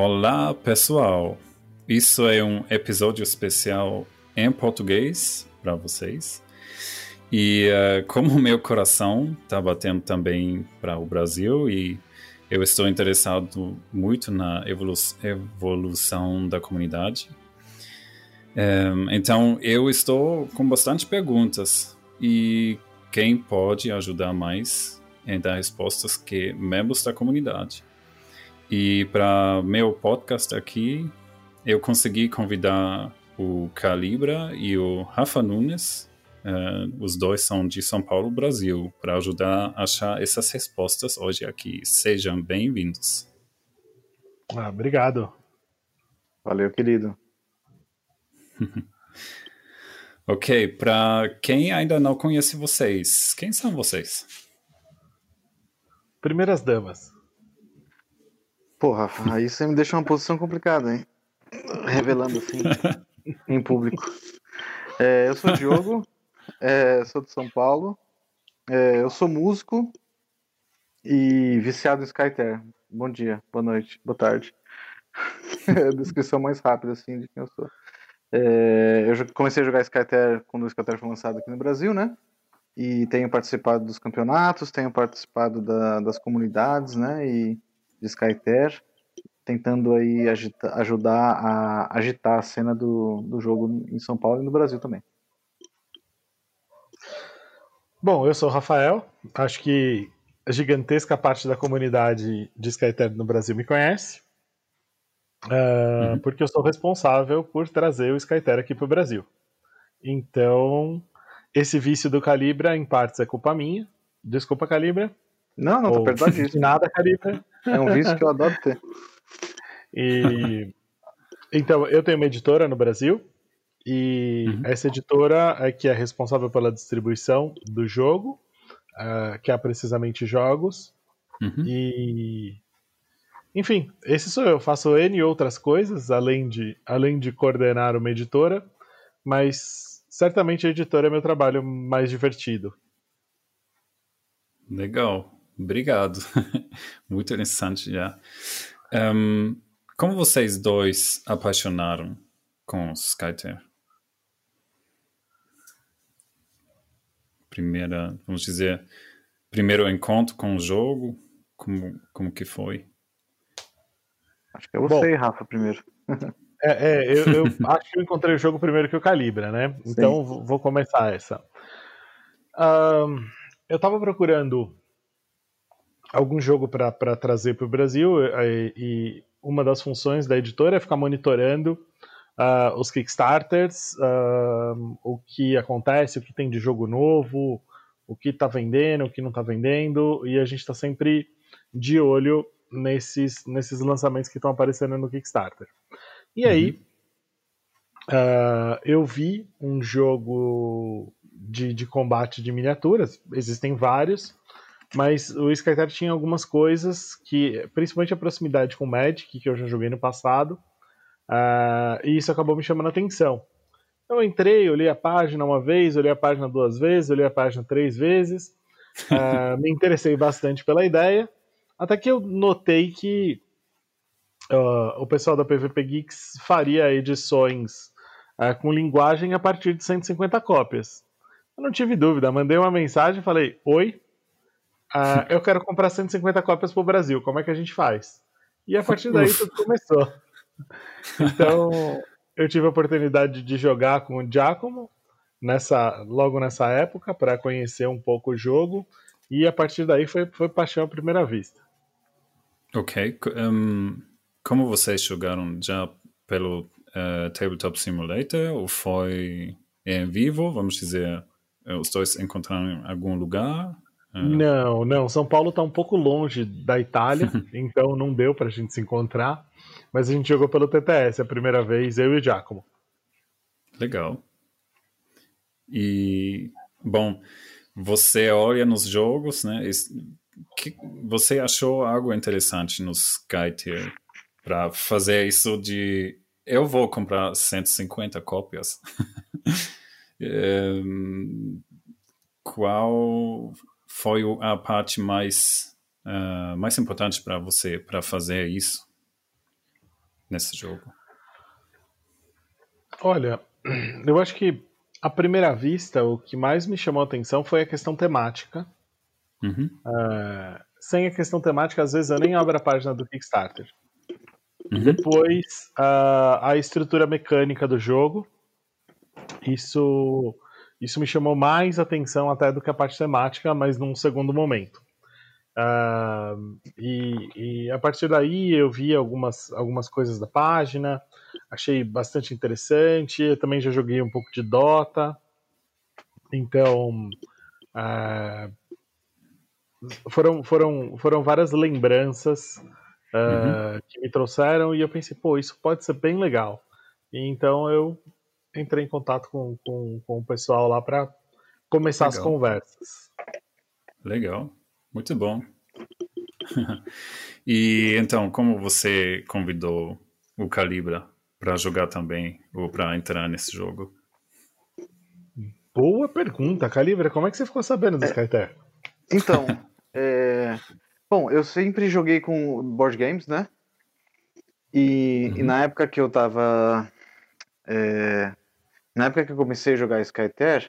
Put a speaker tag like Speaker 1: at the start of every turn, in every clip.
Speaker 1: Olá, pessoal! Isso é um episódio especial em português para vocês. E uh, como meu coração está batendo também para o Brasil e eu estou interessado muito na evolu evolução da comunidade, um, então eu estou com bastante perguntas e quem pode ajudar mais em dar respostas que membros da comunidade. E para meu podcast aqui, eu consegui convidar o Calibra e o Rafa Nunes, uh, os dois são de São Paulo, Brasil, para ajudar a achar essas respostas hoje aqui. Sejam bem-vindos.
Speaker 2: Ah, obrigado.
Speaker 3: Valeu, querido.
Speaker 1: ok, para quem ainda não conhece vocês, quem são vocês?
Speaker 2: Primeiras damas.
Speaker 3: Porra, aí você me deixa uma posição complicada, hein? Revelando assim em público. É, eu sou o Diogo, é, sou de São Paulo, é, eu sou músico e viciado em Skyter. Bom dia, boa noite, boa tarde. É a descrição mais rápida assim de quem eu sou. É, eu comecei a jogar Skyter quando o Skyter foi lançado aqui no Brasil, né? E tenho participado dos campeonatos, tenho participado da, das comunidades, né? E de Skyter, tentando aí agita, ajudar a agitar a cena do, do jogo em São Paulo e no Brasil também.
Speaker 2: Bom, eu sou o Rafael, acho que a gigantesca parte da comunidade de Skyter no Brasil me conhece, uh, uhum. porque eu sou responsável por trazer o Skyter aqui para o Brasil. Então, esse vício do Calibra, em partes, é culpa minha. Desculpa, Calibra.
Speaker 3: Não, não, tô perdoado disso.
Speaker 2: Nada, Calibra.
Speaker 3: É um vício que eu adoro ter.
Speaker 2: E então, eu tenho uma editora no Brasil e uhum. essa editora é que é responsável pela distribuição do jogo, uh, que é precisamente jogos. Uhum. E enfim, esse sou eu. Faço N outras coisas além de, além de coordenar uma editora, mas certamente a editora é meu trabalho mais divertido.
Speaker 1: Legal, obrigado. Muito interessante já. Um, como vocês dois apaixonaram com Skyter? Primeira, vamos dizer, primeiro encontro com o jogo, como, como que foi?
Speaker 3: Acho que é você, Bom, Rafa, primeiro.
Speaker 2: É, é eu, eu acho que eu encontrei o jogo primeiro que o Calibra, né? Sim. Então vou começar essa. Um, eu estava procurando algum jogo para trazer para o Brasil e, e, uma das funções da editora é ficar monitorando uh, os Kickstarters, uh, o que acontece, o que tem de jogo novo, o que está vendendo, o que não está vendendo, e a gente está sempre de olho nesses, nesses lançamentos que estão aparecendo no Kickstarter. E aí, uh, eu vi um jogo de, de combate de miniaturas, existem vários, mas o Skytar tinha algumas coisas que, principalmente a proximidade com o Magic, que eu já joguei no passado, uh, e isso acabou me chamando a atenção. Eu entrei, olhei a página uma vez, olhei a página duas vezes, olhei a página três vezes, uh, me interessei bastante pela ideia, até que eu notei que uh, o pessoal da PVP Geeks faria edições com linguagem a partir de 150 cópias. Eu não tive dúvida, mandei uma mensagem e falei: Oi, ah, eu quero comprar 150 cópias para o Brasil, como é que a gente faz? E a partir daí tudo começou. Então, eu tive a oportunidade de jogar com o Giacomo nessa, logo nessa época para conhecer um pouco o jogo e a partir daí foi, foi paixão à primeira vista.
Speaker 1: Ok. Um, como vocês jogaram já pelo uh, Tabletop Simulator ou foi em vivo, vamos dizer, os dois encontraram em algum lugar?
Speaker 2: É. Não, não. São Paulo está um pouco longe da Itália, então não deu para a gente se encontrar. Mas a gente jogou pelo TTS a primeira vez, eu e o Giacomo.
Speaker 1: Legal. E, bom, você olha nos jogos, né? Que, você achou algo interessante no Skytier para fazer isso de eu vou comprar 150 cópias. é, qual foi a parte mais, uh, mais importante para você para fazer isso? nesse jogo?
Speaker 2: Olha, eu acho que à primeira vista o que mais me chamou a atenção foi a questão temática.
Speaker 1: Uhum.
Speaker 2: Uh, sem a questão temática, às vezes eu nem abro a página do Kickstarter.
Speaker 1: Uhum.
Speaker 2: Depois, uh, a estrutura mecânica do jogo. Isso, isso me chamou mais atenção até do que a parte temática, mas num segundo momento. Uh, e, e, a partir daí eu vi algumas, algumas coisas da página, achei bastante interessante. Eu também já joguei um pouco de Dota, então uh, foram, foram, foram várias lembranças uh, uhum. que me trouxeram e eu pensei, pô, isso pode ser bem legal. E então eu entrei em contato com, com, com o pessoal lá para começar legal. as conversas.
Speaker 1: Legal. Muito bom. e então, como você convidou o Calibra para jogar também ou para entrar nesse jogo?
Speaker 2: Boa pergunta, Calibra. Como é que você ficou sabendo do é, Skyter?
Speaker 3: Então, é... bom, eu sempre joguei com board games, né? E, uhum. e na época que eu tava. É... Na época que eu comecei a jogar Skyter,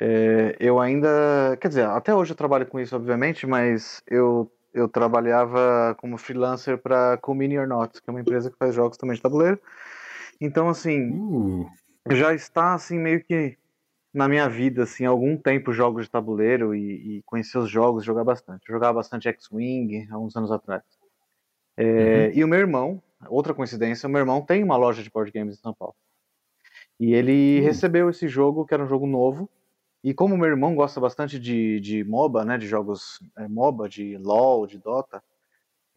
Speaker 3: é, eu ainda. Quer dizer, até hoje eu trabalho com isso, obviamente, mas eu, eu trabalhava como freelancer para Comini or Not, que é uma empresa que faz jogos também de tabuleiro. Então, assim,
Speaker 1: uh.
Speaker 3: já está assim meio que na minha vida, assim, há algum tempo jogos de tabuleiro e, e conhecer os jogos, jogar bastante. Eu jogava bastante X-Wing há uns anos atrás. É, uhum. E o meu irmão, outra coincidência, o meu irmão tem uma loja de board games em São Paulo. E ele uhum. recebeu esse jogo, que era um jogo novo, e como meu irmão gosta bastante de, de MOBA, né, de jogos é, MOBA, de LoL, de Dota,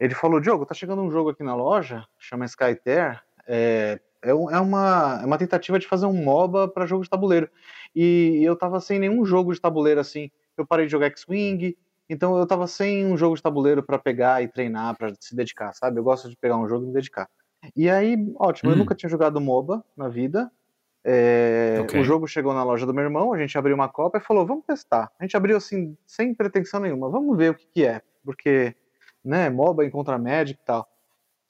Speaker 3: ele falou, Diogo, tá chegando um jogo aqui na loja, chama Skyter, é, é, é, uma, é uma tentativa de fazer um MOBA para jogo de tabuleiro. E eu tava sem nenhum jogo de tabuleiro assim. Eu parei de jogar X-Wing, então eu tava sem um jogo de tabuleiro para pegar e treinar, para se dedicar, sabe? Eu gosto de pegar um jogo e me dedicar. E aí, ótimo, hum. eu nunca tinha jogado MOBA na vida, é, okay. O jogo chegou na loja do meu irmão, a gente abriu uma copa e falou, vamos testar. A gente abriu assim, sem pretensão nenhuma, vamos ver o que, que é, porque, né, MOBA encontra Magic e tal.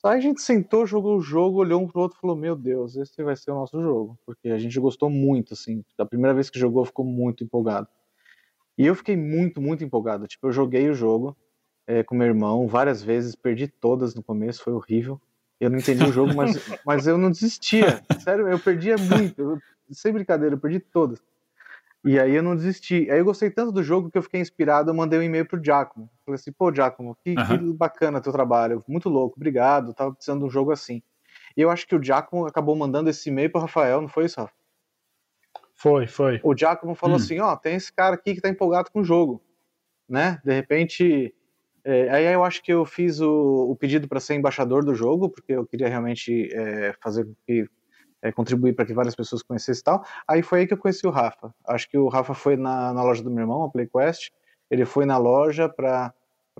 Speaker 3: Aí a gente sentou, jogou o jogo, olhou um pro outro e falou, meu Deus, esse vai ser o nosso jogo. Porque a gente gostou muito, assim, da primeira vez que jogou, ficou muito empolgado. E eu fiquei muito, muito empolgado. Tipo, eu joguei o jogo é, com meu irmão várias vezes, perdi todas no começo, foi horrível. Eu não entendi o jogo, mas, mas eu não desistia. Sério, eu perdia muito. Eu, sem brincadeira, eu perdi todas. E aí eu não desisti. Aí eu gostei tanto do jogo que eu fiquei inspirado, eu mandei um e-mail pro Giacomo. Falei assim, pô, Giacomo, que, uhum. que bacana teu trabalho, muito louco, obrigado, tava precisando de um jogo assim. E eu acho que o Giacomo acabou mandando esse e-mail pro Rafael, não foi isso, Rafa?
Speaker 2: Foi, foi.
Speaker 3: O Giacomo falou hum. assim, ó, oh, tem esse cara aqui que tá empolgado com o jogo, né? De repente, é, aí eu acho que eu fiz o, o pedido para ser embaixador do jogo, porque eu queria realmente é, fazer que é, contribuir para que várias pessoas conhecessem e tal. Aí foi aí que eu conheci o Rafa. Acho que o Rafa foi na, na loja do meu irmão, a PlayQuest. Ele foi na loja para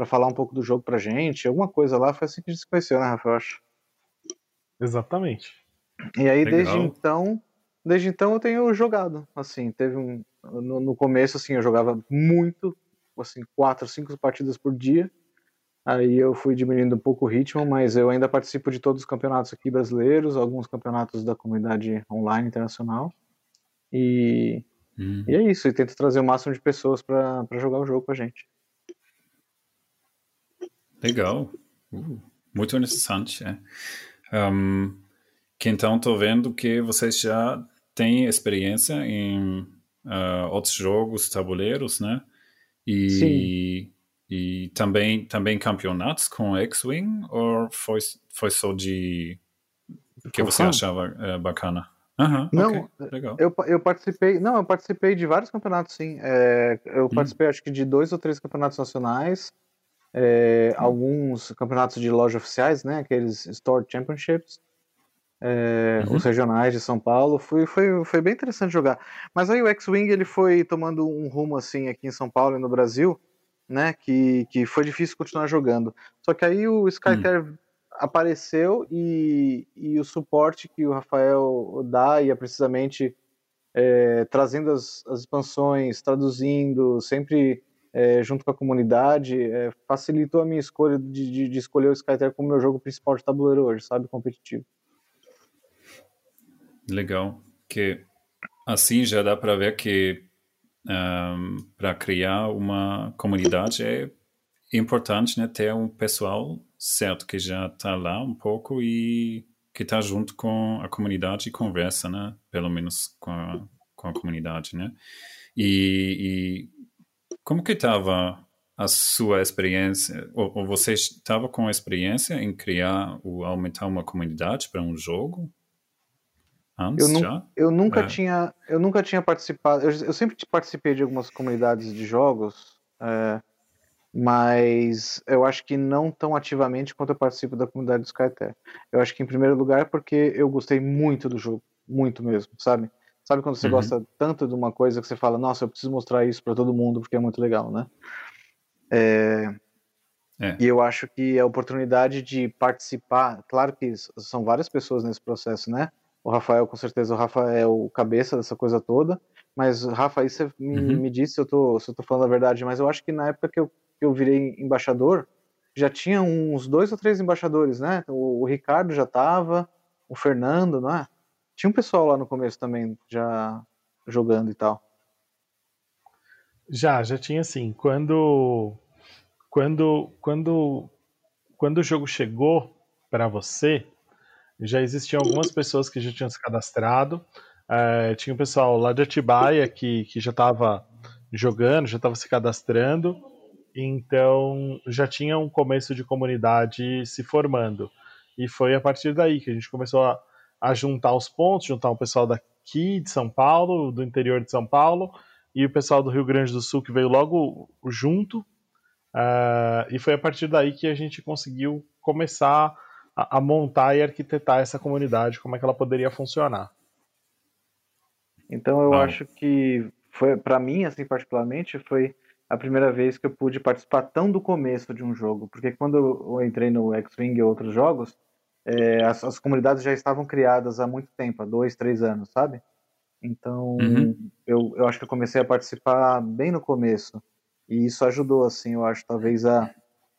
Speaker 3: falar um pouco do jogo pra gente, alguma coisa lá. Foi assim que a gente se conheceu, né, Rafa? Eu acho.
Speaker 2: Exatamente.
Speaker 3: E aí, Legal. desde então, desde então eu tenho jogado. Assim, teve um. No, no começo, assim, eu jogava muito, assim, quatro, cinco partidas por dia. Aí eu fui diminuindo um pouco o ritmo, mas eu ainda participo de todos os campeonatos aqui brasileiros, alguns campeonatos da comunidade online internacional. E, hum. e é isso, e tento trazer o máximo de pessoas para jogar o jogo com a gente.
Speaker 1: Legal. Uh, muito interessante. É. Um, que então estou vendo que vocês já têm experiência em uh, outros jogos, tabuleiros, né? E, Sim. e também, também campeonatos com X-Wing ou foi, foi só de que você achava uh, bacana?
Speaker 3: Uhum, não, okay, legal. Eu, eu participei, não, eu participei de vários campeonatos, sim. É, eu hum. participei, acho que de dois ou três campeonatos nacionais, é, hum. alguns campeonatos de loja oficiais, né, aqueles Store Championships, é, uhum. os regionais de São Paulo. Foi, foi, foi bem interessante jogar. Mas aí o X-Wing ele foi tomando um rumo assim aqui em São Paulo e no Brasil, né? Que, que foi difícil continuar jogando. Só que aí o Skyter uhum. apareceu e, e o suporte que o Rafael dá e é precisamente é, trazendo as, as expansões, traduzindo, sempre é, junto com a comunidade, é, facilitou a minha escolha de, de, de escolher o Skyter como meu jogo principal de tabuleiro hoje, sabe, competitivo.
Speaker 1: Legal, que assim já dá para ver que um, para criar uma comunidade é importante né, ter um pessoal certo que já está lá um pouco e que está junto com a comunidade e conversa, né? Pelo menos com a, com a comunidade, né? E, e como que estava a sua experiência? Ou, ou você estava com experiência em criar ou aumentar uma comunidade para um jogo? Antes
Speaker 3: eu,
Speaker 1: já?
Speaker 3: eu nunca
Speaker 1: É.
Speaker 3: tinha eu nunca tinha participado eu, eu sempre participei de algumas comunidades de jogos é, mas eu acho que não tão ativamente quanto eu participo da comunidade do Skyter eu acho que em primeiro lugar porque eu gostei muito do jogo muito mesmo sabe sabe quando você
Speaker 1: Uhum.
Speaker 3: gosta tanto de uma coisa que você fala nossa eu preciso mostrar isso para todo mundo porque é muito legal né É,
Speaker 1: É.
Speaker 3: e eu acho que a oportunidade de participar, claro que são várias pessoas nesse processo, né? O Rafael, com certeza, o Rafa é o cabeça dessa coisa toda, mas, Rafa, aí você me,
Speaker 1: Uhum.
Speaker 3: me disse se eu, tô, se eu tô falando a verdade, mas eu acho que na época que eu, que eu virei embaixador, já tinha uns dois ou três embaixadores, né? O, o Ricardo já tava, o Fernando, não é? Tinha um pessoal lá no começo também já jogando e tal.
Speaker 2: Já, já tinha assim. Quando, quando, quando, quando o jogo chegou para você, já existiam algumas pessoas que já tinham se cadastrado. É, tinha o pessoal lá de Atibaia que, que já estava jogando, já estava se cadastrando. Então já tinha um começo de comunidade se formando. E foi a partir daí que a gente começou a, a juntar os pontos, juntar o pessoal daqui de São Paulo, do interior de São Paulo, e o pessoal do Rio Grande do Sul que veio logo junto. Ah, e foi a partir daí que a gente conseguiu começar a, a montar e arquitetar essa comunidade, como é que ela poderia funcionar.
Speaker 3: Então eu acho que foi para mim assim particularmente foi a primeira vez que eu pude participar tão do começo de um jogo, porque quando eu eu entrei no X-Wing e outros jogos, é, as, as comunidades já estavam criadas há muito tempo, há dois, três anos, sabe? Então
Speaker 1: Uhum.
Speaker 3: eu, eu acho que eu comecei a participar bem no começo e isso ajudou assim, eu acho talvez a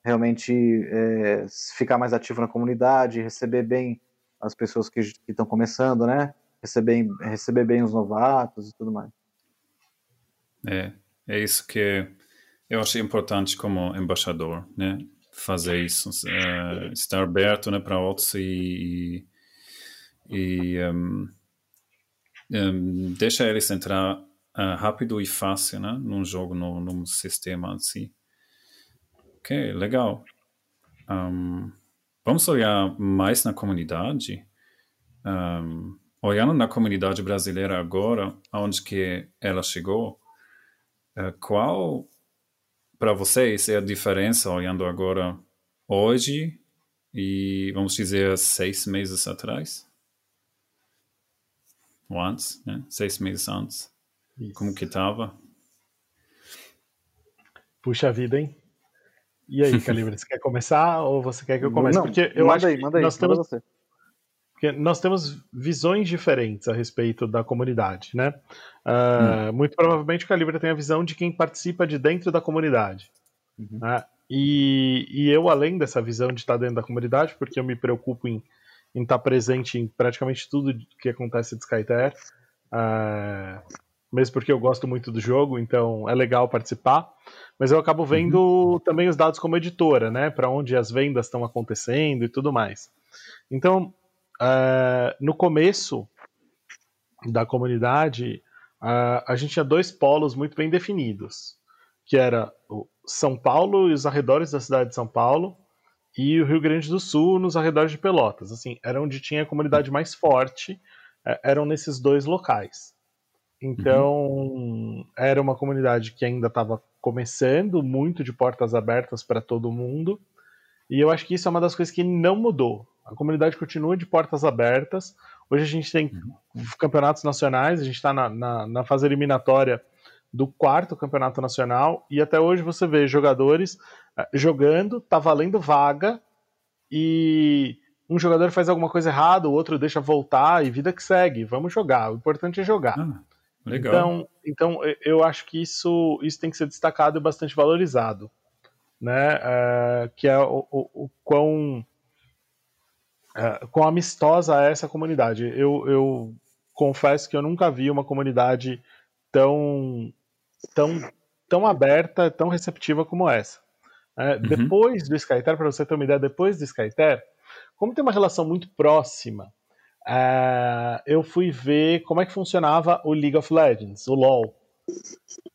Speaker 3: realmente é, ficar mais ativo na comunidade, receber bem as pessoas que estão começando, né? Receber, receber bem os novatos e tudo mais.
Speaker 1: É, é isso que eu acho importante como embaixador, né? Fazer isso, é, estar aberto, né, para outros e, e um, um, deixar eles entrar ah, rápido e fácil, né, num jogo, no, num sistema assim. Ok, legal. Um, vamos olhar mais na comunidade. Um, olhando na comunidade brasileira agora, aonde que ela chegou, eh, qual para vocês é a diferença olhando agora hoje e vamos dizer seis meses atrás? Ou antes, né? Seis meses antes.
Speaker 2: Isso.
Speaker 1: Como que tava?
Speaker 2: Puxa vida, hein? E aí, Calibre, você quer começar ou você quer que eu comece?
Speaker 3: Não,
Speaker 2: Porque eu
Speaker 3: manda
Speaker 2: acho
Speaker 3: aí, manda aí,
Speaker 2: nós
Speaker 3: manda
Speaker 2: temos,
Speaker 3: você.
Speaker 2: porque nós temos visões diferentes a respeito da comunidade, né? Ah, Muito provavelmente o Calibre tem a visão de quem participa de dentro da comunidade.
Speaker 3: Uhum.
Speaker 2: né? E, e eu, além dessa visão de estar dentro da comunidade, porque eu me preocupo em, em estar presente em praticamente tudo que acontece de Skyter, ah, mesmo porque eu gosto muito do jogo, então é legal participar. Mas eu acabo vendo também os dados como editora, né? Para onde as vendas estão acontecendo e tudo mais. Então, ah, no começo da comunidade, ah, a gente tinha dois polos muito bem definidos, que era São Paulo e os arredores da cidade de São Paulo e o Rio Grande do Sul nos arredores de Pelotas. Assim, era onde tinha a comunidade mais forte, eh, eram nesses dois locais. Então, era uma comunidade que ainda estava começando, muito de portas abertas para todo mundo. E eu acho que isso é uma das coisas que não mudou. A comunidade continua de portas abertas. Hoje a gente tem campeonatos nacionais, a gente está na, na, na fase eliminatória do quarto campeonato nacional e até hoje você vê jogadores eh, jogando, tá valendo vaga e um jogador faz alguma coisa errada, o outro deixa voltar e vida que segue. Vamos jogar. O importante é jogar.
Speaker 1: Ah, Legal.
Speaker 2: Então, então eu acho que isso, isso tem que ser destacado e bastante valorizado, né? Uh, que é o, o, o quão, uh, quão amistosa é essa comunidade. Eu, eu confesso que eu nunca vi uma comunidade tão, tão, tão aberta, tão receptiva como essa. Uh, uhum. Depois do Skyter, para você ter uma ideia, depois do Skyter, como tem uma relação muito próxima uh, eu fui ver como é que funcionava o League of Legends, o LoL.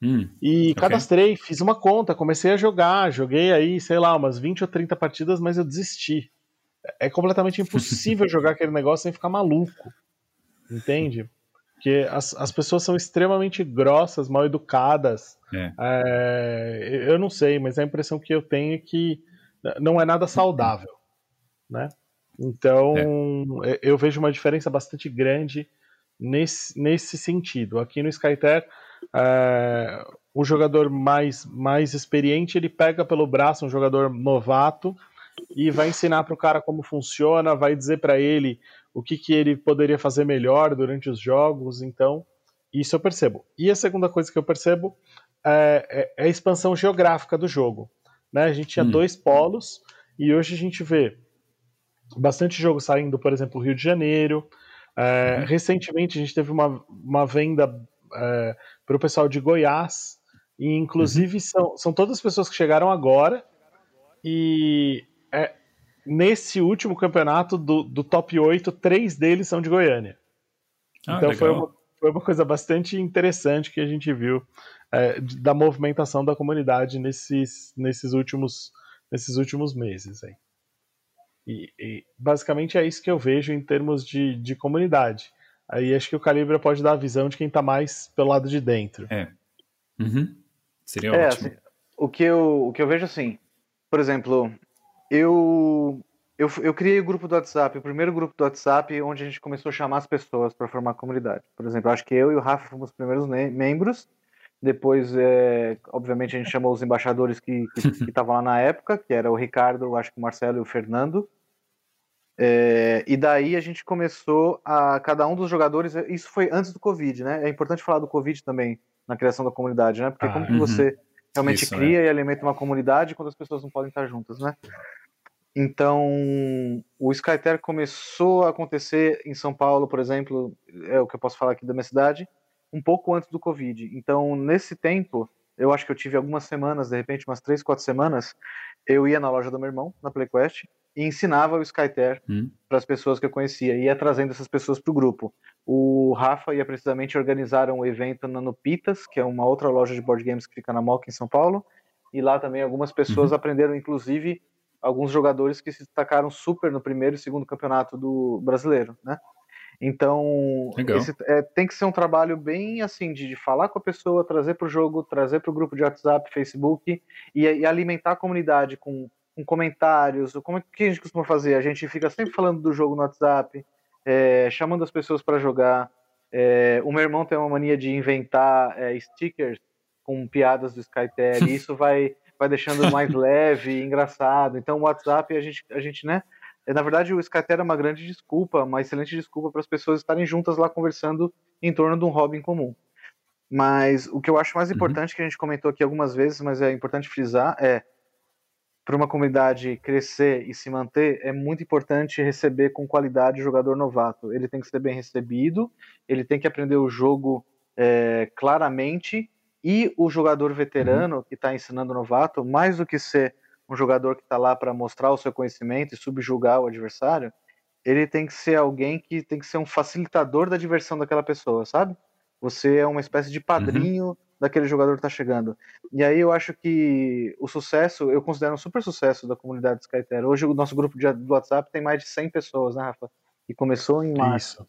Speaker 2: Hum, e cadastrei, okay. fiz uma conta, comecei a jogar, joguei aí, sei lá, umas 20 ou 30 partidas, mas eu desisti. É completamente impossível jogar aquele negócio sem ficar maluco. Entende? Porque as, as pessoas são extremamente grossas, mal educadas. É. É, eu não sei, mas a impressão que eu tenho é que não é nada saudável. Né? Então, é. eu vejo uma diferença bastante grande nesse, nesse sentido. Aqui no Skyter, é, o jogador mais, mais experiente, ele pega pelo braço um jogador novato e vai ensinar para o cara como funciona, vai dizer para ele o que, que ele poderia fazer melhor durante os jogos. Então, isso eu percebo. E a segunda coisa que eu percebo é, é, é a expansão geográfica do jogo. Né? A gente tinha hum. dois polos e hoje a gente vê bastante jogo saindo, por exemplo, Rio de Janeiro. É, uhum. Recentemente a gente teve uma, uma venda é, para o pessoal de Goiás, e inclusive uhum. são, são todas as pessoas que chegaram agora, e é, nesse último campeonato do, do top 8, três deles são de Goiânia. Ah, então foi uma, foi uma coisa bastante interessante que a gente viu é, da movimentação da comunidade nesses, nesses, últimos, nesses últimos meses. Aí. E, e, basicamente é isso que eu vejo em termos de, de comunidade. Aí acho que o Calibra pode dar a visão de quem está mais pelo lado de dentro.
Speaker 1: É. Uhum. Seria é, ótimo.
Speaker 3: Assim, o, que eu, o que eu vejo assim, por exemplo, eu, eu, eu criei o grupo do WhatsApp, o primeiro grupo do WhatsApp, onde a gente começou a chamar as pessoas para formar a comunidade. Por exemplo, acho que eu e o Rafa fomos os primeiros membros. Depois, é, obviamente, a gente chamou os embaixadores que estavam lá na época, que era o Ricardo, acho que o Marcelo e o Fernando. É, e daí a gente começou a cada um dos jogadores. Isso foi antes do Covid, né? É importante falar do Covid também na criação da comunidade, né? Porque ah, como que você uhum. realmente isso, cria é. e alimenta uma comunidade quando as pessoas não podem estar juntas, né? Então, o Skyter começou a acontecer em São Paulo, por exemplo, é o que eu posso falar aqui da minha cidade, um pouco antes do Covid. Então, nesse tempo, eu acho que eu tive algumas semanas, de repente umas três, quatro semanas, eu ia na loja do meu irmão, na PlayQuest, e ensinava o Skyter hum. para as pessoas que eu conhecia, ia trazendo essas pessoas para o grupo. O Rafa ia precisamente organizar um evento na Nupitas, que é uma outra loja de board games que fica na Moca, em São Paulo, e lá também algumas pessoas uhum. aprenderam, inclusive, alguns jogadores que se destacaram super no primeiro e segundo campeonato do brasileiro, né? Então, esse, é, tem que ser um trabalho bem assim, de, de falar com a pessoa, trazer para o jogo, trazer para o grupo de WhatsApp, Facebook e, e, alimentar a comunidade com, com comentários. Como é que a gente costuma fazer? A gente fica sempre falando do jogo no WhatsApp, é, chamando as pessoas para jogar. É, o meu irmão tem uma mania de inventar é, stickers com piadas do Skytel, e isso vai, vai deixando mais leve e engraçado. Então, o WhatsApp, a gente, a gente né? É, na verdade, o Skyter é uma grande desculpa, uma excelente desculpa para as pessoas estarem juntas lá conversando em torno de um hobby em comum. Mas o que eu acho mais uhum. importante, uhum. que a gente comentou aqui algumas vezes, mas é importante frisar, é para uma comunidade crescer e se manter, é muito importante receber com qualidade o jogador novato. Ele tem que ser bem recebido, ele tem que aprender o jogo é, claramente, e o jogador veterano uhum. que está ensinando o novato, mais do que ser um jogador que está lá para mostrar o seu conhecimento e subjugar o adversário, ele tem que ser alguém que tem que ser um facilitador da diversão daquela pessoa, sabe? Você é uma espécie de padrinho uhum. Daquele jogador que está chegando. E aí eu acho que o sucesso, eu considero um super sucesso da comunidade Skyter. Hoje o nosso grupo de, do WhatsApp tem mais de 100 pessoas, né, Rafa? E começou em março.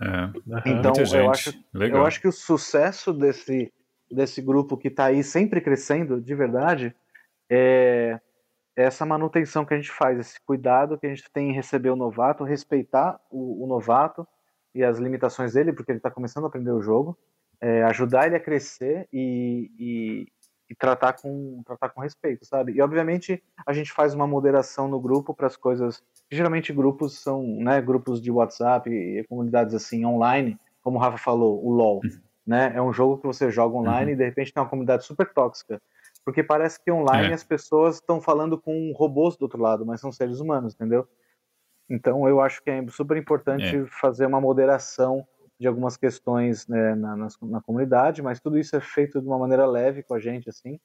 Speaker 1: É.
Speaker 3: Então eu acho, eu acho que o sucesso desse, desse grupo que está aí sempre crescendo, de verdade, é, essa manutenção que a gente faz, esse cuidado que a gente tem em receber o novato, respeitar o, o novato e as limitações dele, porque ele está começando a aprender o jogo, é, ajudar ele a crescer e, e, e, tratar, com, tratar com respeito, sabe? E obviamente a gente faz uma moderação no grupo para as coisas. Geralmente grupos são né, grupos de WhatsApp e comunidades assim online, como o Rafa falou, o LOL. né? É um jogo que você joga online uhum. e de repente tem uma comunidade super tóxica. Porque parece que online é. as pessoas estão falando com robôs do outro lado, mas são seres humanos, entendeu? Então eu acho que é super importante é. fazer uma moderação de algumas questões né, na, na, na, comunidade, mas tudo isso é feito de uma maneira leve com a gente, assim.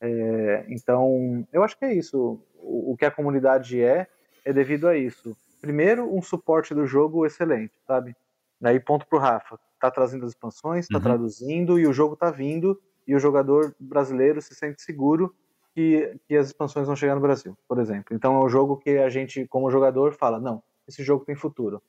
Speaker 3: É, então, eu acho que é isso. O, o, que a comunidade é, é devido a isso. Primeiro, um suporte do jogo excelente, sabe? Daí, ponto pro Rafa. Tá trazendo as expansões, tá uhum. traduzindo e o jogo tá vindo e o jogador brasileiro se sente seguro que, que as expansões vão chegar no Brasil, por exemplo. Então é um jogo que a gente, como jogador, fala, não, esse jogo tem futuro.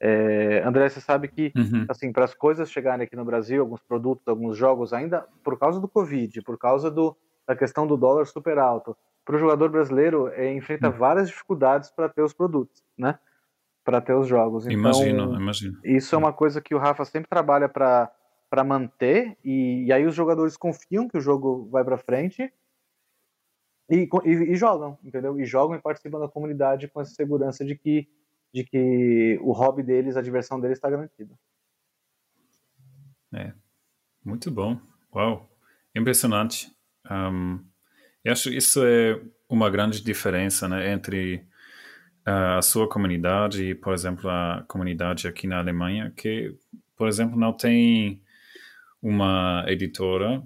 Speaker 3: É, André, você sabe que, uhum. assim, para as coisas chegarem aqui no Brasil, alguns produtos, alguns jogos, ainda por causa do Covid, por causa do, da questão do dólar super alto, para o jogador brasileiro é, enfrenta uhum. várias dificuldades para ter os produtos, né? Para ter os jogos. Então,
Speaker 1: imagino, imagino.
Speaker 3: Isso é uma coisa que o Rafa sempre trabalha para para manter e, e, aí os jogadores confiam que o jogo vai para frente e, e, e, jogam, entendeu? E jogam e participam da comunidade com essa segurança de que de que o hobby deles, a diversão deles está garantida.
Speaker 1: É, muito bom. Uau, impressionante. Um, eu acho que isso é uma grande diferença né, entre a sua comunidade e, por exemplo, a comunidade aqui na Alemanha, que, por exemplo, não tem uma editora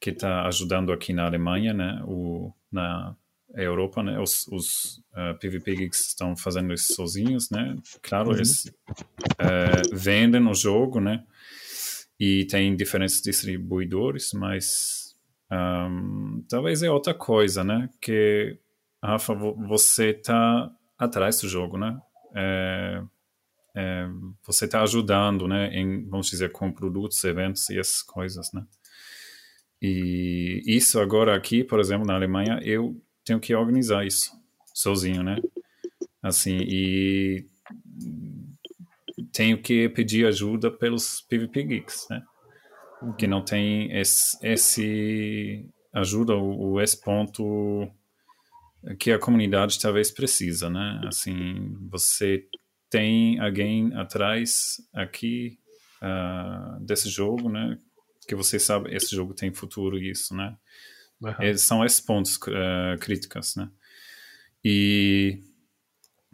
Speaker 1: que está ajudando aqui na Alemanha, né, o, na Europa, né, os, os uh, PvP Geeks estão fazendo isso sozinhos, né, claro, uhum. eles uh, vendem o jogo, né, e tem diferentes distribuidores, mas um, talvez é outra coisa, né, que, Rafa, você está atrás do jogo, né, é, é, você está ajudando, né, em, vamos dizer, com produtos, eventos e essas coisas, né. E isso agora aqui, por exemplo, na Alemanha, eu tenho que organizar isso sozinho, né. Assim, e tenho que pedir ajuda pelos PvP Geeks, né, que não tem esse, esse ajuda, o, esse ponto que a comunidade talvez precisa, né, assim, você tem alguém atrás aqui uh, desse jogo, né? Que você sabe, esse jogo tem futuro isso, né? Uhum. são esses pontos uh, críticos, né? E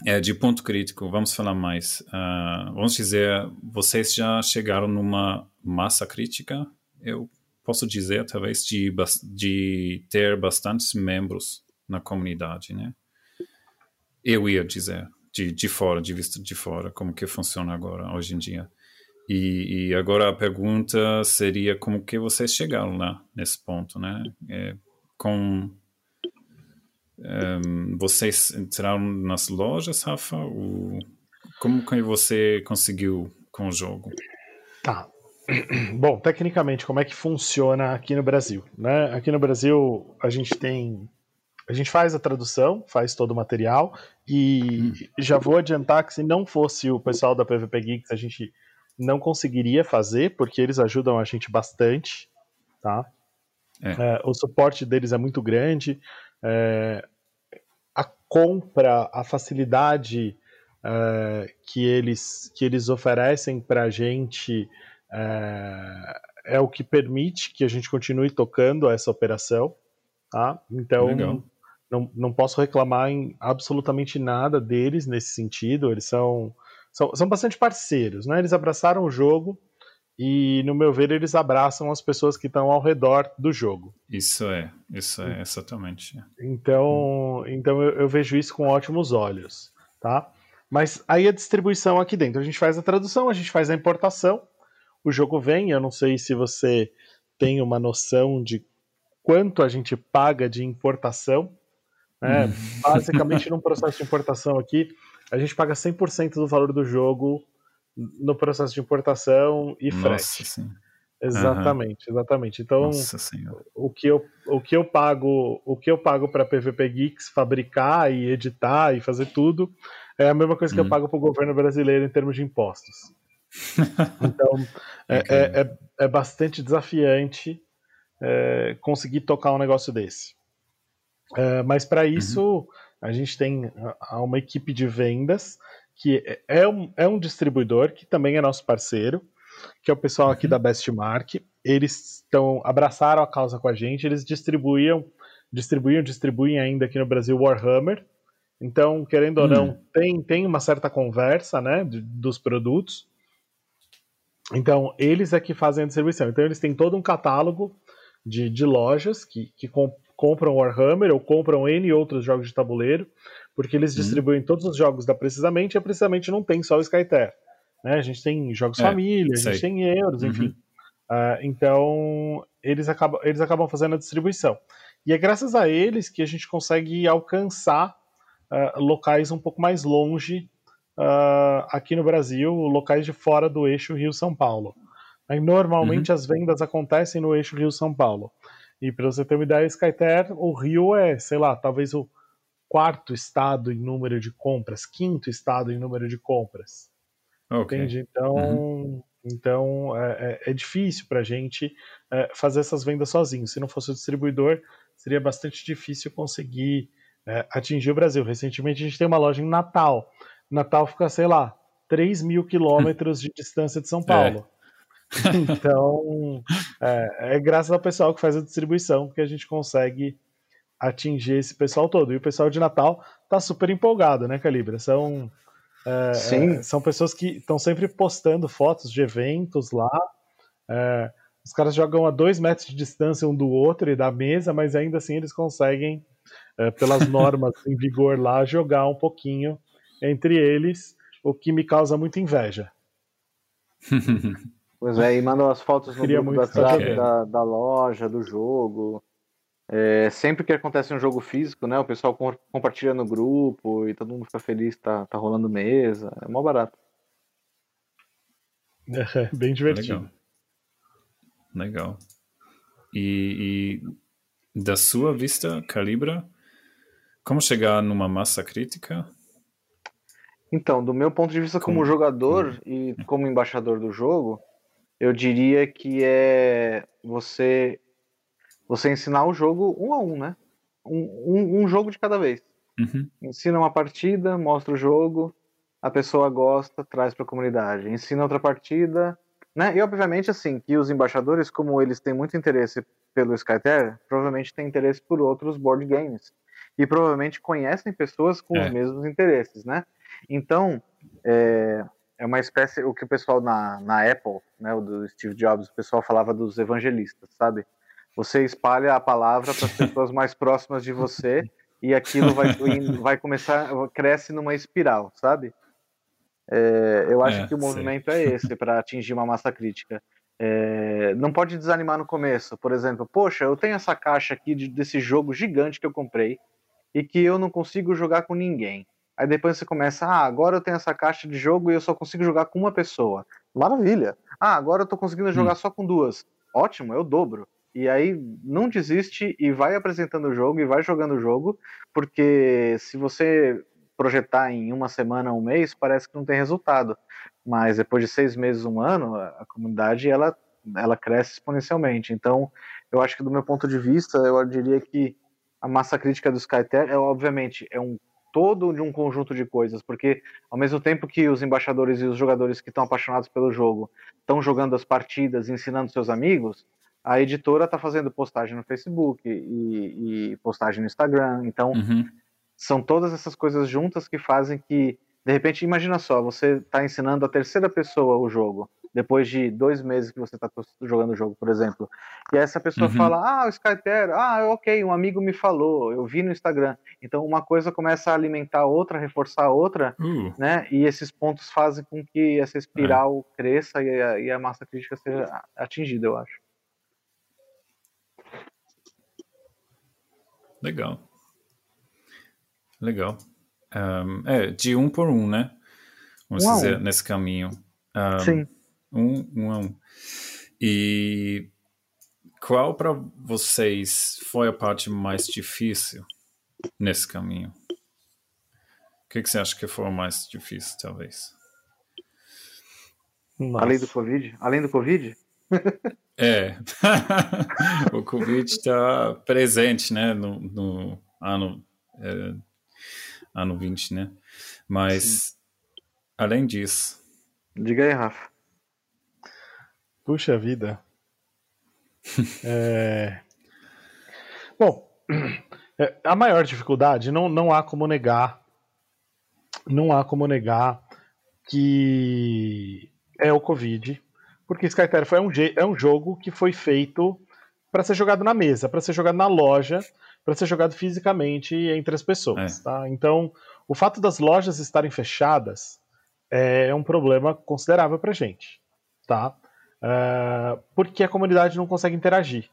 Speaker 1: é, de ponto crítico, vamos falar mais. Uh, vamos dizer, vocês já chegaram numa massa crítica? Eu posso dizer, talvez, de, de ter bastantes membros na comunidade, né? Eu ia dizer de, de fora, de vista de fora, como que funciona agora, hoje em dia. E, e agora a pergunta seria como que vocês chegaram lá, nesse ponto, né? É, com... Um, ehm, vocês entraram nas lojas, Rafa? Ou como que você conseguiu com o jogo?
Speaker 2: Tá. Bom, tecnicamente, como é que funciona aqui no Brasil? Né? Aqui no Brasil, a gente tem a gente faz a tradução, faz todo o material, e hum. já vou adiantar que se não fosse o pessoal da PVP Geeks, a gente não conseguiria fazer, porque eles ajudam a gente bastante, tá? É. É, o suporte deles é muito grande, é, a compra, a facilidade é, que, eles, que eles oferecem para a gente é, é o que permite que a gente continue tocando essa operação. Tá? Então, Legal não, não posso reclamar em absolutamente nada deles nesse sentido. Eles são, são, são bastante parceiros, né? Eles abraçaram o jogo e, no meu ver, eles abraçam as pessoas que estão ao redor do jogo.
Speaker 1: Isso é, isso é, exatamente.
Speaker 2: Então, hum. então eu, eu, vejo isso com ótimos olhos, tá? Mas aí a distribuição aqui dentro, a gente faz a tradução, a gente faz a importação, o jogo vem, eu não sei se você tem uma noção de quanto a gente paga de importação, é, basicamente, num processo de importação aqui, a gente paga 100% do valor do jogo no processo de importação e frete. Sim. Exatamente, uhum. exatamente. Então, o que eu o que eu pago, o que eu pago para PVP Geeks fabricar e editar e fazer tudo é a mesma coisa que eu uhum. pago para o governo brasileiro em termos de impostos. então, é, okay. é, é, é, bastante desafiante é, conseguir tocar um negócio desse. Uh, mas para uhum. isso, uhum. A gente tem uma equipe de vendas que é, é um, é um distribuidor que também é nosso parceiro. que é o pessoal aqui uhum. da Bestmark. Eles estão abraçaram a causa com a gente, eles distribuíam, distribuíam, distribuem ainda aqui no Brasil Warhammer. Então, querendo ou não, hum. tem, tem uma certa conversa, né, de, dos produtos. Então, eles é que fazem a distribuição. Então, eles têm todo um catálogo de, de lojas que, que compram Warhammer ou compram N outros jogos de tabuleiro, porque eles hum. distribuem todos os jogos da Precisamente, e a Precisamente não tem só o Skyter. Né? A gente tem jogos é, família, a gente tem euros, uhum. enfim. Uh, então, eles acabam, eles acabam fazendo a distribuição. E é graças a eles que a gente consegue alcançar uh, locais um pouco mais longe uh, aqui no Brasil, locais de fora do eixo Rio-São Paulo. Aí, normalmente uhum. as vendas acontecem no eixo Rio-São Paulo. E para você ter uma ideia, Skyter, o Rio é, sei lá, talvez o quarto estado em número de compras, quinto estado em número de compras. Okay. Entende? Então, uhum. então é, é, é difícil para a gente é, fazer essas vendas sozinho. Se não fosse o distribuidor, seria bastante difícil conseguir é, atingir o Brasil. Recentemente a gente tem uma loja em Natal. Natal fica, sei lá, 3 mil quilômetros de distância de São é. Paulo. Então, é, é, graças ao pessoal que faz a distribuição que a gente consegue atingir esse pessoal todo. E o pessoal de Natal tá super empolgado, né, Calibra? São, é, é são pessoas que estão sempre postando fotos de eventos lá. É, os caras jogam a dois metros de distância um do outro e da mesa, mas ainda assim eles conseguem, é, pelas normas em vigor lá, jogar um pouquinho entre eles, o que me causa muita inveja.
Speaker 3: Pois é, e mandam as fotos no grupo do WhatsApp da, da loja, do jogo. É, sempre que acontece um jogo físico, né? O pessoal com, compartilha no grupo e todo mundo fica feliz, tá, tá rolando mesa. É mó barato.
Speaker 2: É, bem divertido.
Speaker 1: Legal. Legal. E, e da sua vista, Calibra, como chegar numa massa crítica?
Speaker 3: Então, do meu ponto de vista como, como jogador e como embaixador do jogo, eu diria que é você você ensinar o jogo um a um, né? Um, um, um jogo de cada vez. Uhum. Ensina uma partida, mostra o jogo, a pessoa gosta, traz para a comunidade. Ensina outra partida, né? E obviamente assim que os embaixadores, como eles têm muito interesse pelo Skyter, provavelmente têm interesse por outros board games e provavelmente conhecem pessoas com é. os mesmos interesses, né? Então, é, é uma espécie, o que o pessoal na, na Apple, né, o do Steve Jobs, o pessoal falava dos evangelistas, sabe? Você espalha a palavra para as pessoas mais próximas de você e aquilo vai, vai começar, cresce numa espiral, sabe? É, eu acho é, que o movimento é esse para atingir uma massa crítica. É, não pode desanimar no começo, por exemplo, poxa, eu tenho essa caixa aqui de, desse jogo gigante que eu comprei e que eu não consigo jogar com ninguém. Aí depois você começa, ah, agora eu tenho essa caixa de jogo e eu só consigo jogar com uma pessoa. Maravilha. Ah, agora eu tô conseguindo jogar hum. só com duas. Ótimo, eu dobro. E aí não desiste e vai apresentando o jogo e vai jogando o jogo, porque se você projetar em uma semana, um mês, parece que não tem resultado. Mas depois de seis meses, um ano, a comunidade ela, ela cresce exponencialmente. Então, eu acho que do meu ponto de vista, eu diria que a massa crítica do Skyter é obviamente é um todo de um conjunto de coisas, porque ao mesmo tempo que os embaixadores e os jogadores que estão apaixonados pelo jogo estão jogando as partidas, ensinando seus amigos, a editora está fazendo postagem no Facebook e, e postagem no Instagram. Então, uhum. são todas essas coisas juntas que fazem que, de repente, imagina só, você está ensinando a terceira pessoa o jogo depois de dois meses que você está jogando o jogo, por exemplo. E essa pessoa uhum. fala, ah, o Skyter, ah, ok, um amigo me falou, eu vi no Instagram. Então uma coisa começa a alimentar a outra, reforçar a outra, uh. né? E esses pontos fazem com que essa espiral é. cresça e a, e a massa crítica seja atingida, eu acho.
Speaker 1: Legal. Legal. Um, é, de um por um, né? Vamos Uau. dizer, nesse caminho. Um,
Speaker 3: Sim.
Speaker 1: Um, um a um. E qual para vocês foi a parte mais difícil nesse caminho? O que, que você acha que foi o mais difícil, talvez?
Speaker 3: Nossa. Além do Covid? Além do Covid?
Speaker 1: É, o Covid está presente, né, no, no ano, é, ano 20, né? Mas, Sim. além disso...
Speaker 3: Diga aí, Rafa.
Speaker 2: Puxa vida. é... Bom, é, a maior dificuldade não, não há como negar, não há como negar que é o Covid, porque Skyter foi um, é um jogo que foi feito para ser jogado na mesa, para ser jogado na loja, para ser jogado fisicamente entre as pessoas. É. Tá? Então, o fato das lojas estarem fechadas é um problema considerável para gente, tá? Uh, porque a comunidade não consegue interagir.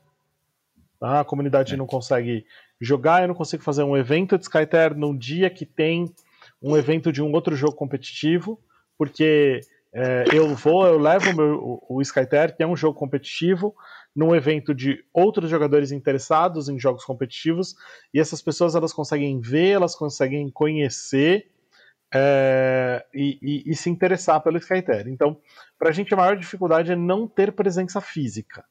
Speaker 2: Tá? A comunidade é. não consegue jogar, eu não consigo fazer um evento de Skyter num dia que tem um evento de um outro jogo competitivo, porque é, eu vou, eu levo o, meu, o, o Skyter, que é um jogo competitivo, num evento de outros jogadores interessados em jogos competitivos, e essas pessoas elas conseguem ver, elas conseguem conhecer é, e, e, e, se interessar pelo Skyter. Então, para a gente a maior dificuldade é não ter presença física,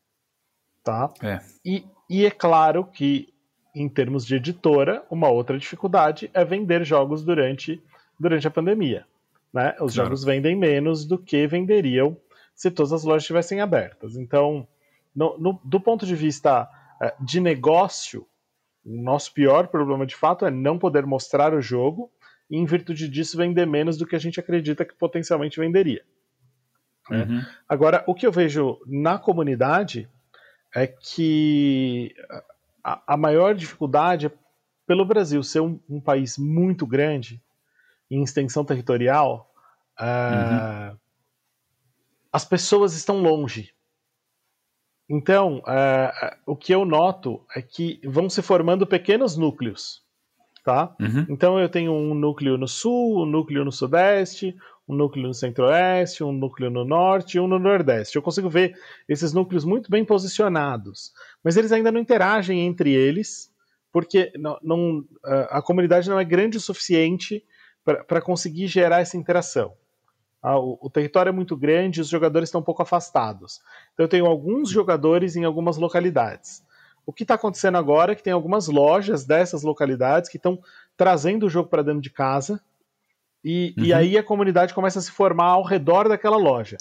Speaker 2: tá?
Speaker 1: É.
Speaker 2: E, e é claro que em termos de editora, uma outra dificuldade é vender jogos durante, durante a pandemia. Né? Os claro. jogos vendem menos do que venderiam se todas as lojas estivessem abertas. Então, no, no, do ponto de vista uh, de negócio, o nosso pior problema de fato é não poder mostrar o jogo e, em virtude disso, vender menos do que a gente acredita que potencialmente venderia. Né? Uhum. Agora, o que eu vejo na comunidade é que a, a maior dificuldade é pelo Brasil ser um, um, país muito grande em extensão territorial, uh, uhum. as pessoas estão longe. Então, uh, o que eu noto é que vão se formando pequenos núcleos. Tá? Uhum. Então eu tenho um núcleo no sul, um núcleo no sudeste, um núcleo no centro-oeste, um núcleo no norte e um no nordeste. Eu consigo ver esses núcleos muito bem posicionados, mas eles ainda não interagem entre eles, porque não, não, a comunidade não é grande o suficiente para conseguir gerar essa interação. Ah, o, o, território é muito grande, os jogadores estão um pouco afastados. Então eu tenho alguns jogadores em algumas localidades. O que está acontecendo agora é que tem algumas lojas dessas localidades que estão trazendo o jogo para dentro de casa e, uhum. e aí a comunidade começa a se formar ao redor daquela loja.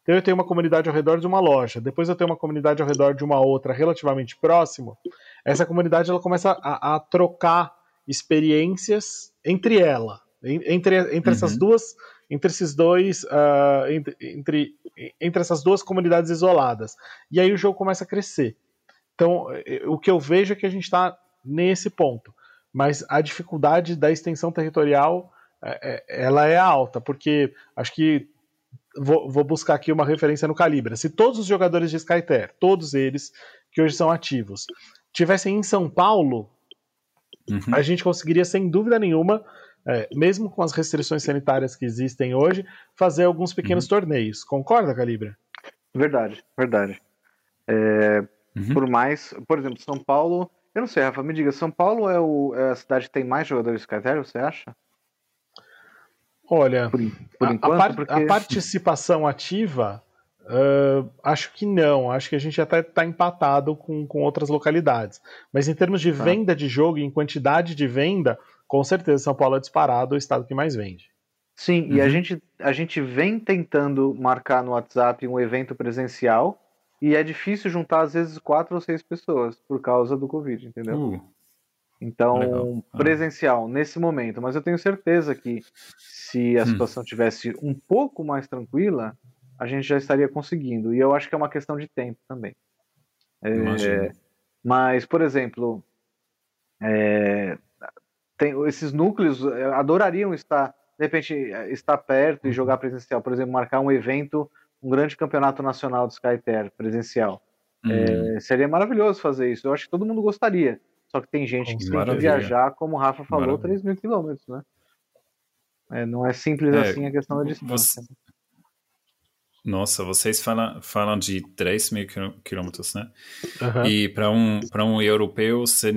Speaker 2: Então eu tenho uma comunidade ao redor de uma loja, depois eu tenho uma comunidade ao redor de uma outra relativamente próximo. Essa comunidade ela começa a, a trocar experiências entre ela, entre, entre uhum. essas duas, entre esses dois, uh, entre, entre, entre essas duas comunidades isoladas. E aí o jogo começa a crescer. Então o que eu vejo é que a gente está nesse ponto, mas a dificuldade da extensão territorial é, é, ela é alta, porque acho que vou, vou, buscar aqui uma referência no Calibra. Se todos os jogadores de Skyter, todos eles que hoje são ativos, tivessem em São Paulo, uhum. a gente conseguiria sem dúvida nenhuma, é, mesmo com as restrições sanitárias que existem hoje, fazer alguns pequenos uhum. torneios. Concorda, Calibra?
Speaker 3: Verdade, verdade. É, uhum. Por mais, por exemplo, São Paulo, eu não sei, Rafa, me diga, São Paulo é, o, é a cidade que tem mais jogadores de Skyter, você acha?
Speaker 2: Olha, por, por enquanto, a, par porque... a, participação ativa, uh, acho que não. Acho que a gente até está empatado com, com outras localidades. Mas em termos de tá. venda de jogo, em quantidade de venda, com certeza São Paulo é disparado o estado que mais vende.
Speaker 3: Sim, uhum. e a uhum. gente, a gente vem tentando marcar no WhatsApp um evento presencial e é difícil juntar às vezes quatro ou seis pessoas por causa do Covid, entendeu? Uh, então. Ah. presencial nesse momento, mas eu tenho certeza que se a hum. situação tivesse um pouco mais tranquila, a gente já estaria conseguindo. E eu acho que é uma questão de tempo também. É, mas, por exemplo, é, tem, esses núcleos é, adorariam estar, de repente, estar perto e jogar presencial. Por exemplo, marcar um evento, um grande campeonato nacional de Skyter presencial. Hum. É, seria maravilhoso fazer isso. Eu acho que todo mundo gostaria. Só que tem gente que tem que viajar, como o Rafa falou, Maravilha. 3 mil quilômetros, né? É, não é simples é, assim a questão da distância. Você...
Speaker 1: Nossa, vocês falam, falam de 3 mil quilômetros, né? Uhum. E para um, um europeu, você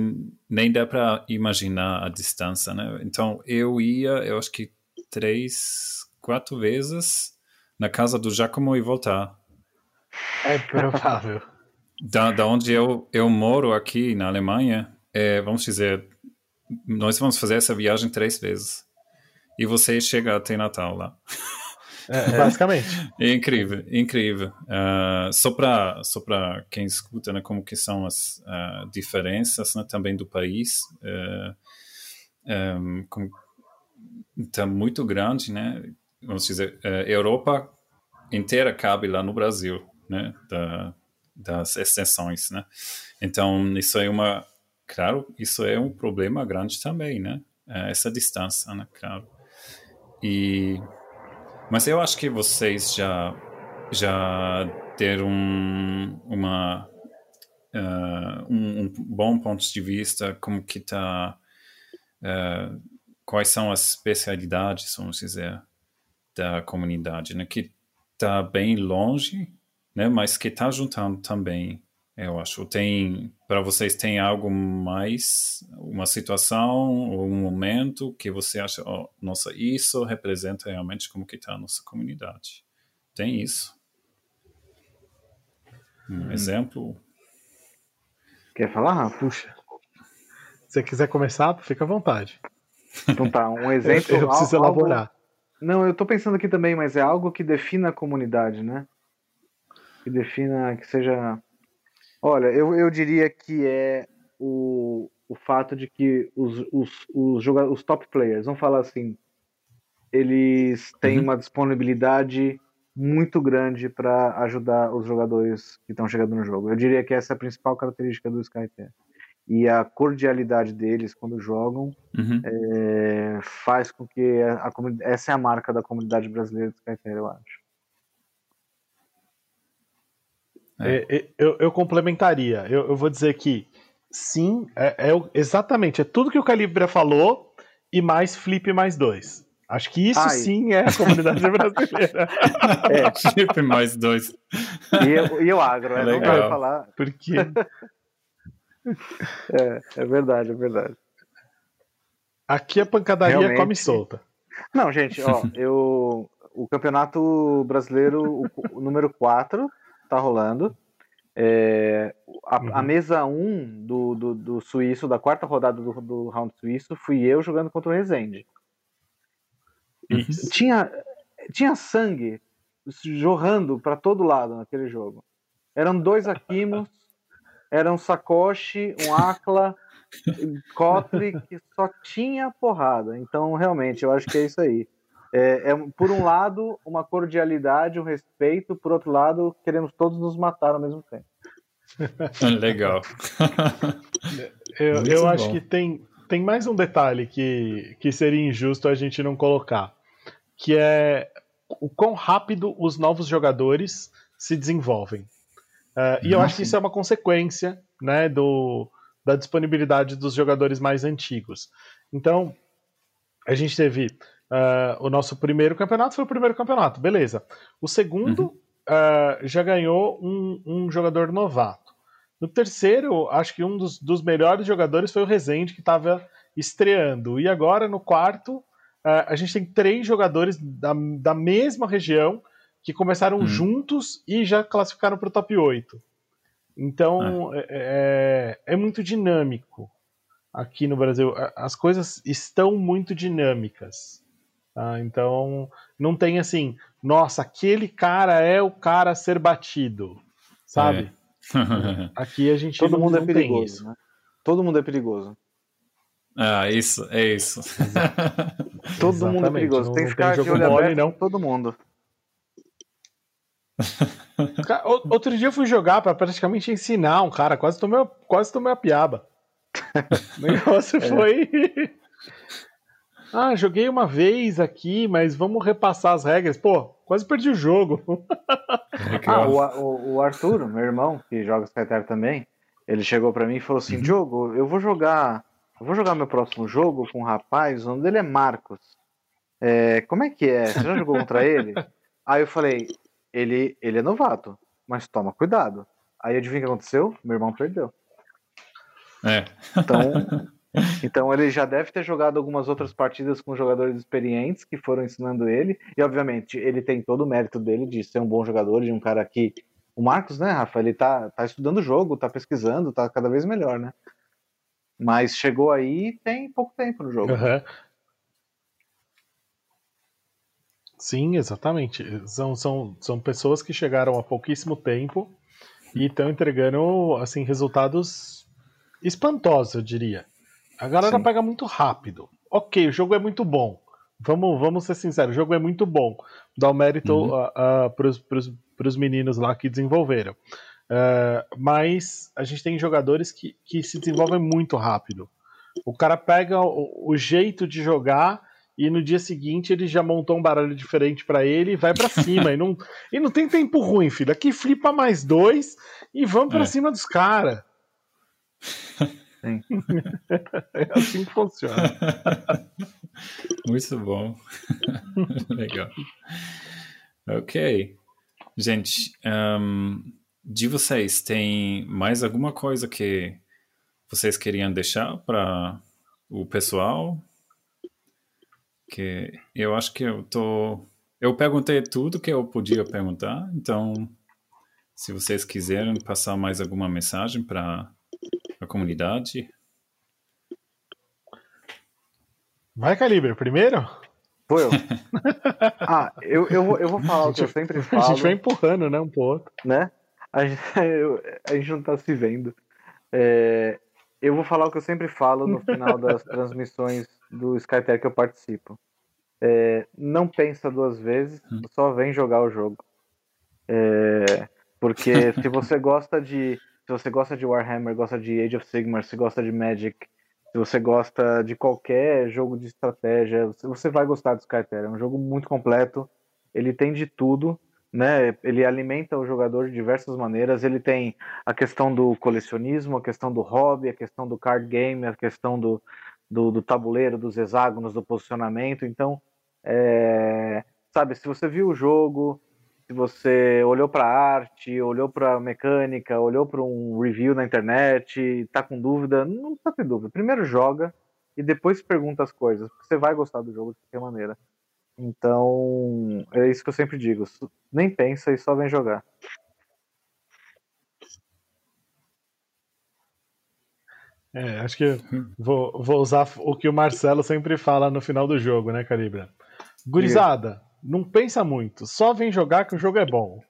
Speaker 1: nem dá para imaginar a distância, né? Então, eu ia, eu acho que três, quatro vezes na casa do Giacomo e voltar.
Speaker 2: É provável.
Speaker 1: Da, da onde eu, eu moro aqui na Alemanha, é, vamos dizer, nós vamos fazer essa viagem três vezes. E você chega até Natal lá.
Speaker 2: É, basicamente.
Speaker 1: É incrível, incrível. Uh, só para só quem escuta, né, como que são as uh, diferenças, né, também do país. Uh, um, com, tá muito grande, né? Vamos dizer, a Europa inteira cabe lá no Brasil, né? Da, das extensões, né? Então isso é uma, claro, isso é um problema grande também, né? Essa distância, né? Claro. E mas eu acho que vocês já já deram uma uh, um, um, bom ponto de vista como que está uh, quais são as especialidades vamos dizer da comunidade né que está bem longe né mas que está juntando também eu acho. Tem para vocês tem algo mais uma situação ou um momento que você acha, oh, nossa, isso representa realmente como que está a nossa comunidade. Tem isso. Um hum. exemplo.
Speaker 3: Quer falar, Rafa?
Speaker 2: Puxa. Se você quiser começar, fica à vontade.
Speaker 3: Então tá, um exemplo.
Speaker 2: eu, eu preciso algo... elaborar.
Speaker 3: Não, eu tô pensando aqui também, mas é algo que defina a comunidade, né? Que defina, que seja Olha, eu, eu diria que é o, o fato de que os, os, os, os top players, vamos falar assim, eles têm uhum. uma disponibilidade muito grande para ajudar os jogadores que estão chegando no jogo. Eu diria que essa é a principal característica do Skyter. E a cordialidade deles quando jogam uhum. é, faz com que a, a, essa é a marca da comunidade brasileira do Skyter, eu acho.
Speaker 2: É. é. É, eu, eu, complementaria. Eu, eu, vou dizer que sim, é, é, exatamente, é tudo que o Calibra falou e mais Flip mais dois. Acho que isso Ai. sim é a comunidade brasileira.
Speaker 1: É, Flip mais dois.
Speaker 3: E, e o agro, é, não vai falar.
Speaker 2: Porque.
Speaker 3: é, é verdade, é verdade.
Speaker 2: Aqui a pancadaria Realmente... come solta.
Speaker 3: Não, gente, ó, eu. O campeonato brasileiro, o, o número 4, tá rolando. É, a, uhum. a, mesa 1 um do, do, do, suíço, da quarta rodada do, do round suíço, fui eu jogando contra o Rezende. Uhum. Tinha, tinha sangue jorrando para todo lado naquele jogo. Eram dois Akimos, era um Sakoshi, um Akla, Kotli, que só tinha porrada. Então, realmente, eu acho que é isso aí. É, é, por um lado, uma cordialidade, um respeito, por outro lado, queremos todos nos matar ao mesmo tempo.
Speaker 1: Legal.
Speaker 2: eu, eu acho que tem, tem mais um detalhe que, que seria injusto a gente não colocar, que é o quão rápido os novos jogadores se desenvolvem. Uh, e eu acho que isso é uma consequência né, do, da disponibilidade dos jogadores mais antigos. Então, a gente teve Uh, o nosso primeiro campeonato foi o primeiro campeonato, beleza. O segundo uhum. uh, já ganhou um, um, jogador novato. No terceiro, acho que um dos, dos melhores jogadores foi o Rezende, que estava estreando. E agora, no quarto, a gente tem três jogadores da, da mesma região que começaram uhum. juntos e já classificaram para o top 8. Então, é. É, é, é muito dinâmico aqui no Brasil. As coisas estão muito dinâmicas. Tá? Então, não tem assim, nossa, aquele cara é o cara a ser batido, sabe? É. Aqui a gente
Speaker 3: todo
Speaker 2: não,
Speaker 3: mundo
Speaker 2: é
Speaker 3: perigoso, né? Todo mundo é perigoso.
Speaker 1: Ah, isso, é isso.
Speaker 3: todo Exatamente. mundo é perigoso. Não, tem que ficar de olho aberto não. todo mundo.
Speaker 2: Outro dia eu fui jogar para praticamente ensinar um cara, quase tomei, quase tomei a piaba. O negócio é. foi ah, joguei uma vez aqui, mas vamos repassar as regras. Pô, quase perdi o jogo.
Speaker 3: ah, o, o, o, Arthur, meu irmão, que joga Skyter também, ele chegou para mim e falou assim: uhum. Diogo, eu vou jogar. Eu vou jogar meu próximo jogo com um rapaz, o nome dele é Marcos. É, como é que é? Você já jogou contra ele? Aí eu falei, ele, ele é novato, mas toma cuidado. Aí adivinha o que aconteceu? Meu irmão perdeu.
Speaker 1: É.
Speaker 3: Então, então ele já deve ter jogado algumas outras partidas com jogadores experientes que foram ensinando ele. E obviamente ele tem todo o mérito dele de ser um bom jogador, de um cara que. O Marcos, né, Rafa? Ele tá, tá estudando o jogo, tá pesquisando, tá cada vez melhor, né? Mas chegou aí tem pouco tempo no jogo.
Speaker 2: Uhum. Sim, exatamente. São, são, são pessoas que chegaram há pouquíssimo tempo e estão entregando assim resultados espantosos, eu diria. A galera Sim. pega muito rápido. Ok, o jogo é muito bom. Vamos, vamos ser sinceros, o jogo é muito bom. Dá o mérito uhum. uh, uh, para os meninos lá que desenvolveram. Uh, mas a gente tem jogadores que, que se desenvolvem muito rápido. O cara pega o, o jeito de jogar e no dia seguinte ele já montou um baralho diferente para ele e vai para cima. e, não, e não tem tempo ruim, filho. Aqui flipa mais dois e vamos para é. cima dos caras. é assim que funciona.
Speaker 1: Muito bom. Legal. Ok. Gente, um, de vocês, tem mais alguma coisa que vocês queriam deixar para o pessoal? Que eu acho que eu tô. Eu perguntei tudo que eu podia perguntar, então se vocês quiserem passar mais alguma mensagem para a comunidade.
Speaker 2: Vai, Calibre, primeiro?
Speaker 3: Vou eu. ah, eu, eu, eu vou falar o que eu sempre falo.
Speaker 2: A gente vai empurrando, né, um pouco.
Speaker 3: Né? A gente, a gente não tá se vendo. É, eu vou falar o que eu sempre falo no final das transmissões do Skyter que eu participo. É, não pensa duas vezes, hum. só vem jogar o jogo. É, porque se você gosta de se você gosta de Warhammer, gosta de Age of Sigmar, se gosta de Magic, se você gosta de qualquer jogo de estratégia, você vai gostar do Skyter. É um jogo muito completo, ele tem de tudo né? Ele alimenta o jogador de diversas maneiras. Ele tem a questão do colecionismo, a questão do hobby, a questão do card game, a questão do, do, do tabuleiro, dos hexágonos, do posicionamento. Então, é, sabe, se você viu o jogo, se você olhou para arte, olhou para mecânica, olhou para um review na internet, está com dúvida, não precisa ter dúvida. Primeiro joga e depois pergunta as coisas, porque você vai gostar do jogo de qualquer maneira. Então, é isso que eu sempre digo. Nem pensa e só vem jogar.
Speaker 2: É, acho que vou, vou usar o que o Marcelo sempre fala no final do jogo, né, Calibra? Gurizada, não pensa muito, só vem jogar que o jogo é bom.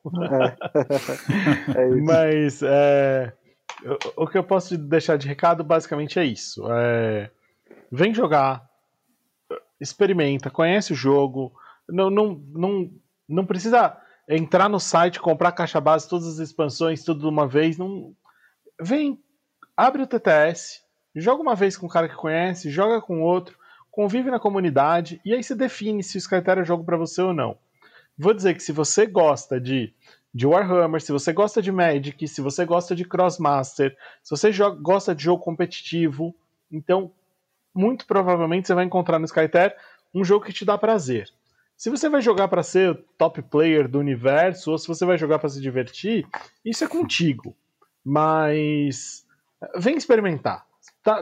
Speaker 2: É. é Mas é, o que eu posso deixar de recado basicamente é isso. É, vem jogar, experimenta, conhece o jogo. Não, não, não, não precisa entrar no site, comprar a caixa base, todas as expansões, tudo de uma vez. Não... Vem, abre o TTS, joga uma vez com um cara que conhece, joga com outro, convive na comunidade e aí você define se o Skyter é jogo para você ou não. Vou dizer que se você gosta de, de Warhammer, se você gosta de Magic, se você gosta de Crossmaster, se você joga, gosta de jogo competitivo, então muito provavelmente você vai encontrar no Skyter um jogo que te dá prazer. Se você vai jogar para ser top player do universo ou se você vai jogar para se divertir, isso é contigo. Mas vem experimentar.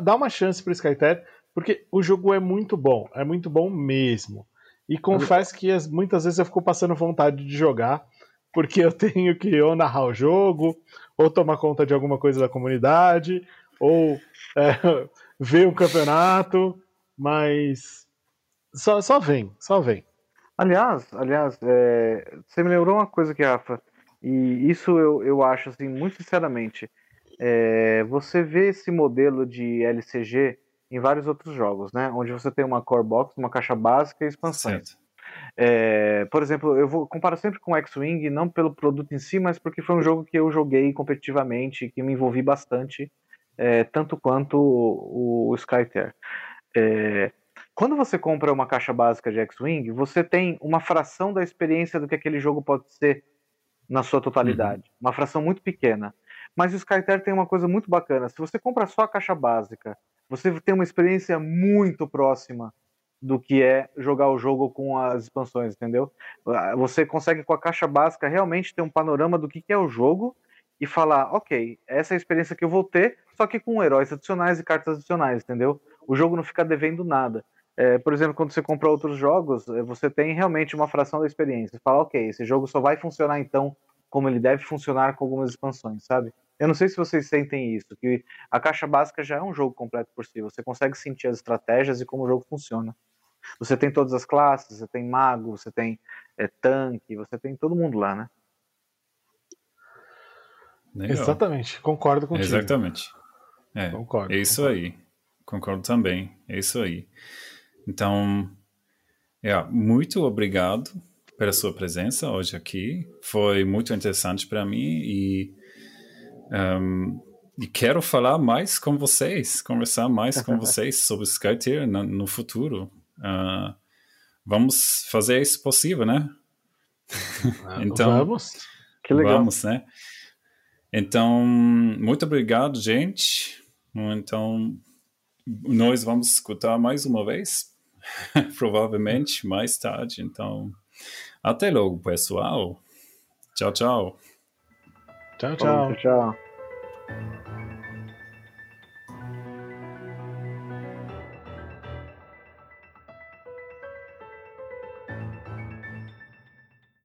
Speaker 2: Dá uma chance para Skyter, porque o jogo é muito bom, é muito bom mesmo. E confesso que muitas vezes eu fico passando vontade de jogar, porque eu tenho que ou narrar o jogo, ou tomar conta de alguma coisa da comunidade, ou é, ver o campeonato, mas só, só vem, só vem.
Speaker 3: Aliás, aliás, é, você me lembrou uma coisa aqui, Rafa, e isso eu, eu acho, assim, muito sinceramente, é, você vê esse modelo de LCG em vários outros jogos, né? Onde você tem uma core box, uma caixa básica e expansões. É, por exemplo, eu vou comparo sempre com X-Wing, não pelo produto em si, mas porque foi um jogo que eu joguei competitivamente, que me envolvi bastante é, tanto quanto o, o Skyter. É, quando você compra uma caixa básica de X-Wing, você tem uma fração da experiência do que aquele jogo pode ser na sua totalidade. Uhum. Uma fração muito pequena. Mas o Skyter tem uma coisa muito bacana. Se você compra só a caixa básica, você tem uma experiência muito próxima do que é jogar o jogo com as expansões, entendeu? Você consegue com a caixa básica realmente ter um panorama do que é o jogo e falar, ok, essa é a experiência que eu vou ter, só que com heróis adicionais e cartas adicionais, entendeu? O jogo não fica devendo nada. É, por exemplo, quando você compra outros jogos, é, você tem realmente uma fração da experiência. Você fala, ok, esse jogo só vai funcionar então como ele deve funcionar com algumas expansões, sabe? Eu não sei se vocês sentem isso, que a caixa básica já é um jogo completo por si. Você consegue sentir as estratégias e como o jogo funciona. Você tem todas as classes, você tem mago, você tem é, tanque, você tem todo mundo lá, né?
Speaker 2: Legal. Exatamente, concordo contigo.
Speaker 1: Exatamente. É, concordo. É isso concordo. aí. Concordo também. É isso aí. Então, é, muito obrigado pela sua presença hoje aqui. Foi muito interessante para mim e, um, e quero falar mais com vocês, conversar mais com vocês sobre Skytier no, no futuro. Uh, vamos fazer isso possível, né?
Speaker 2: então, vamos.
Speaker 1: Que legal. Vamos, né? Então, muito obrigado, gente. Então, nós vamos escutar mais uma vez, provavelmente mais tarde. Então, até logo, pessoal. Tchau, tchau.
Speaker 2: Tchau, tchau.
Speaker 3: tchau.